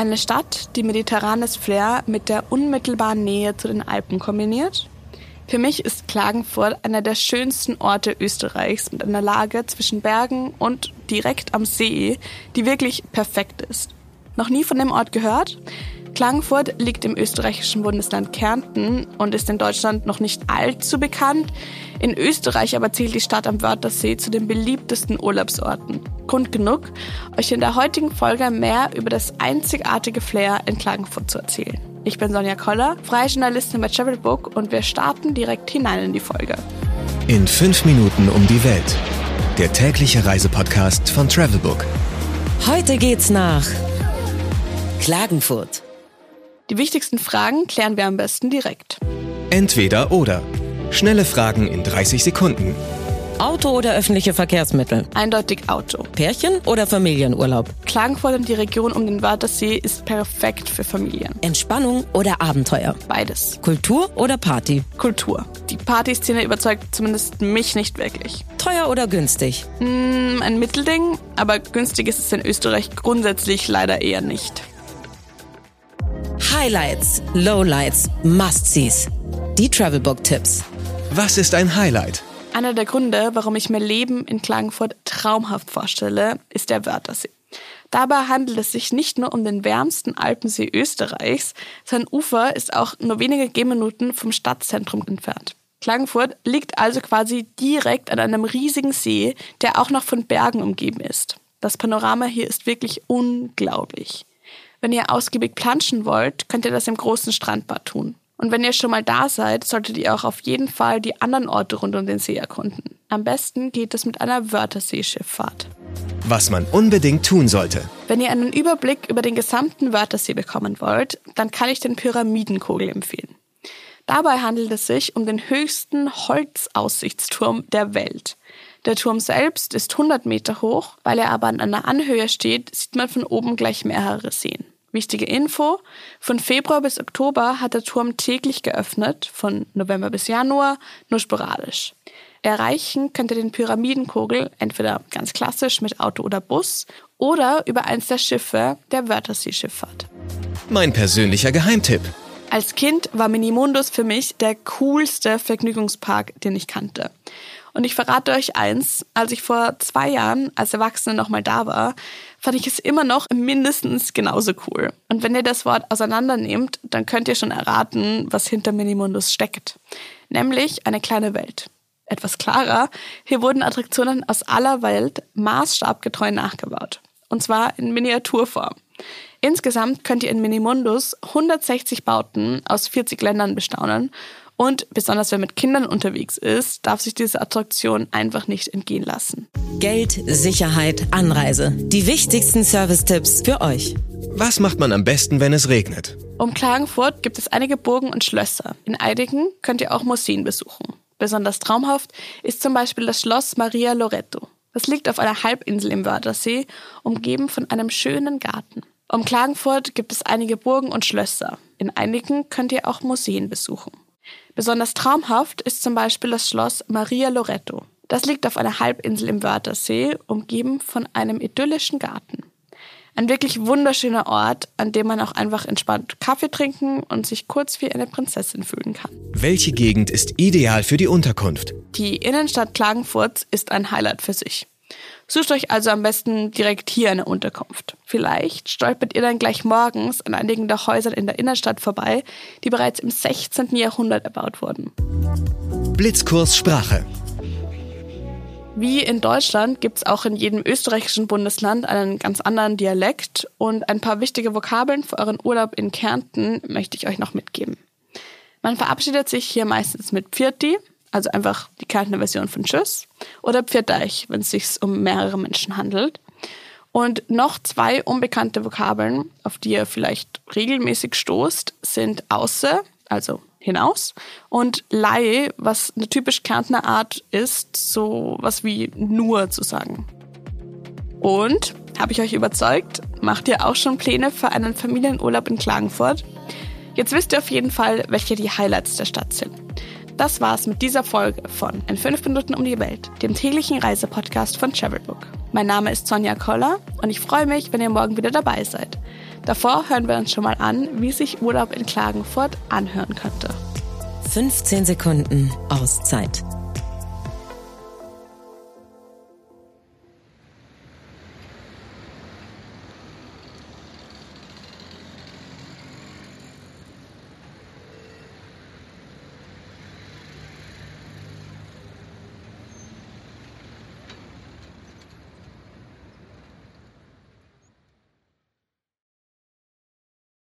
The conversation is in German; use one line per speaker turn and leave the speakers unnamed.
Eine Stadt, die mediterranes Flair mit der unmittelbaren Nähe zu den Alpen kombiniert. Für mich ist Klagenfurt einer der schönsten Orte Österreichs mit einer Lage zwischen Bergen und direkt am See, die wirklich perfekt ist. Noch nie von dem Ort gehört? Klagenfurt liegt im österreichischen Bundesland Kärnten und ist in Deutschland noch nicht allzu bekannt. In Österreich aber zählt die Stadt am Wörthersee zu den beliebtesten Urlaubsorten. Grund genug, euch in der heutigen Folge mehr über das einzigartige Flair in Klagenfurt zu erzählen. Ich bin Sonja Koller, freie Journalistin bei Travelbook und wir starten direkt hinein in die Folge.
In fünf Minuten um die Welt. Der tägliche Reisepodcast von Travelbook.
Heute geht's nach Klagenfurt.
Die wichtigsten Fragen klären wir am besten direkt.
Entweder oder. Schnelle Fragen in 30 Sekunden.
Auto oder öffentliche Verkehrsmittel?
Eindeutig Auto.
Pärchen oder Familienurlaub?
Klagenfurt und die Region um den Wörthersee ist perfekt für Familien.
Entspannung oder Abenteuer?
Beides.
Kultur oder Party?
Kultur. Die Partyszene überzeugt zumindest mich nicht wirklich.
Teuer oder günstig?
Mm, ein Mittelding, aber günstig ist es in Österreich grundsätzlich leider eher nicht.
Highlights, Lowlights, Must-Sees. Die Travelbook-Tipps.
Was ist ein Highlight?
Einer der Gründe, warum ich mir Leben in Klagenfurt traumhaft vorstelle, ist der Wörthersee. Dabei handelt es sich nicht nur um den wärmsten Alpensee Österreichs, sein Ufer ist auch nur wenige Gehminuten vom Stadtzentrum entfernt. Klagenfurt liegt also quasi direkt an einem riesigen See, der auch noch von Bergen umgeben ist. Das Panorama hier ist wirklich unglaublich. Wenn ihr ausgiebig planschen wollt, könnt ihr das im großen Strandbad tun. Und wenn ihr schon mal da seid, solltet ihr auch auf jeden Fall die anderen Orte rund um den See erkunden. Am besten geht es mit einer Wörtherseeschifffahrt.
Was man unbedingt tun sollte.
Wenn ihr einen Überblick über den gesamten Wörthersee bekommen wollt, dann kann ich den Pyramidenkogel empfehlen. Dabei handelt es sich um den höchsten Holzaussichtsturm der Welt. Der Turm selbst ist 100 Meter hoch, weil er aber an einer Anhöhe steht, sieht man von oben gleich mehrere Seen. Wichtige Info, von Februar bis Oktober hat der Turm täglich geöffnet, von November bis Januar nur sporadisch. Erreichen könnt ihr den Pyramidenkogel entweder ganz klassisch mit Auto oder Bus oder über eins der Schiffe der Wörthersee-Schifffahrt.
Mein persönlicher Geheimtipp.
Als Kind war Minimundus für mich der coolste Vergnügungspark, den ich kannte. Und ich verrate euch eins, als ich vor zwei Jahren als Erwachsene nochmal da war, fand ich es immer noch mindestens genauso cool. Und wenn ihr das Wort auseinandernehmt, dann könnt ihr schon erraten, was hinter Minimundus steckt. Nämlich eine kleine Welt. Etwas klarer, hier wurden Attraktionen aus aller Welt maßstabgetreu nachgebaut. Und zwar in Miniaturform. Insgesamt könnt ihr in Minimundus 160 Bauten aus 40 Ländern bestaunen und besonders wenn mit Kindern unterwegs ist, darf sich diese Attraktion einfach nicht entgehen lassen.
Geld, Sicherheit, Anreise. Die wichtigsten Service-Tipps für euch.
Was macht man am besten, wenn es regnet?
Um Klagenfurt gibt es einige Burgen und Schlösser. In einigen könnt ihr auch Museen besuchen. Besonders traumhaft ist zum Beispiel das Schloss Maria Loreto. Das liegt auf einer Halbinsel im Wörthersee, umgeben von einem schönen Garten. Um Klagenfurt gibt es einige Burgen und Schlösser. In einigen könnt ihr auch Museen besuchen. Besonders traumhaft ist zum Beispiel das Schloss Maria Loreto. Das liegt auf einer Halbinsel im Wörthersee, umgeben von einem idyllischen Garten. Ein wirklich wunderschöner Ort, an dem man auch einfach entspannt Kaffee trinken und sich kurz wie eine Prinzessin fühlen kann.
Welche Gegend ist ideal für die Unterkunft?
Die Innenstadt Klagenfurt ist ein Highlight für sich. Sucht euch also am besten direkt hier eine Unterkunft. Vielleicht stolpert ihr dann gleich morgens an einigen der Häusern in der Innenstadt vorbei, die bereits im 16. Jahrhundert erbaut wurden.
Blitzkurs Sprache.
Wie in Deutschland gibt es auch in jedem österreichischen Bundesland einen ganz anderen Dialekt und ein paar wichtige Vokabeln für euren Urlaub in Kärnten möchte ich euch noch mitgeben. Man verabschiedet sich hier meistens mit Pfirti, also einfach die Kärntner Version von Tschüss, oder Pfirteich, wenn es sich um mehrere Menschen handelt. Und noch zwei unbekannte Vokabeln, auf die ihr vielleicht regelmäßig stoßt, sind außer, also hinaus, und Lei, was eine typisch Kärntner Art ist, so was wie nur zu sagen. Und, habe ich euch überzeugt, macht ihr auch schon Pläne für einen Familienurlaub in Klagenfurt? Jetzt wisst ihr auf jeden Fall, welche die Highlights der Stadt sind. Das war's mit dieser Folge von In 5 Minuten um die Welt, dem täglichen Reisepodcast von Travelbook. Mein Name ist Sonja Koller und ich freue mich, wenn ihr morgen wieder dabei seid. Davor hören wir uns schon mal an, wie sich Urlaub in Klagenfurt anhören könnte.
15 Sekunden Auszeit